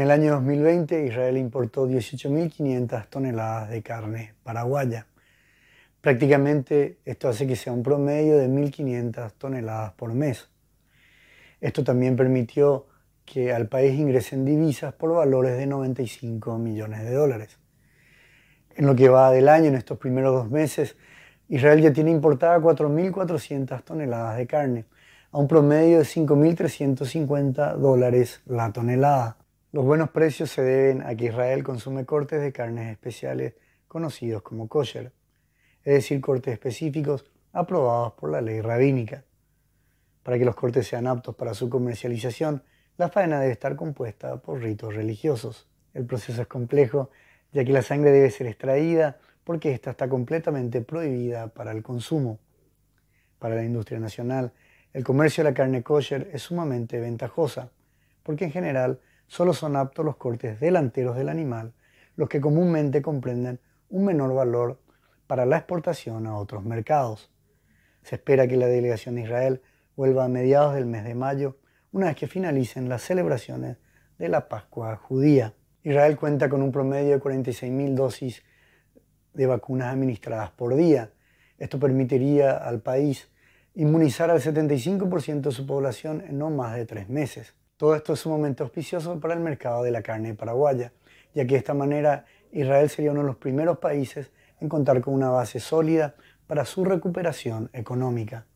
el año 2020 Israel importó 18.500 toneladas de carne paraguaya. Prácticamente esto hace que sea un promedio de 1.500 toneladas por mes. Esto también permitió que al país ingresen divisas por valores de 95 millones de dólares. En lo que va del año, en estos primeros dos meses, Israel ya tiene importada 4.400 toneladas de carne, a un promedio de 5.350 dólares la tonelada. Los buenos precios se deben a que Israel consume cortes de carnes especiales conocidos como kosher es decir, cortes específicos aprobados por la ley rabínica. Para que los cortes sean aptos para su comercialización, la faena debe estar compuesta por ritos religiosos. El proceso es complejo, ya que la sangre debe ser extraída porque ésta está completamente prohibida para el consumo. Para la industria nacional, el comercio de la carne kosher es sumamente ventajosa, porque en general solo son aptos los cortes delanteros del animal, los que comúnmente comprenden un menor valor para la exportación a otros mercados. Se espera que la delegación de Israel vuelva a mediados del mes de mayo, una vez que finalicen las celebraciones de la Pascua judía. Israel cuenta con un promedio de 46.000 dosis de vacunas administradas por día. Esto permitiría al país inmunizar al 75% de su población en no más de tres meses. Todo esto es sumamente auspicioso para el mercado de la carne paraguaya, ya que de esta manera Israel sería uno de los primeros países en contar con una base sólida para su recuperación económica.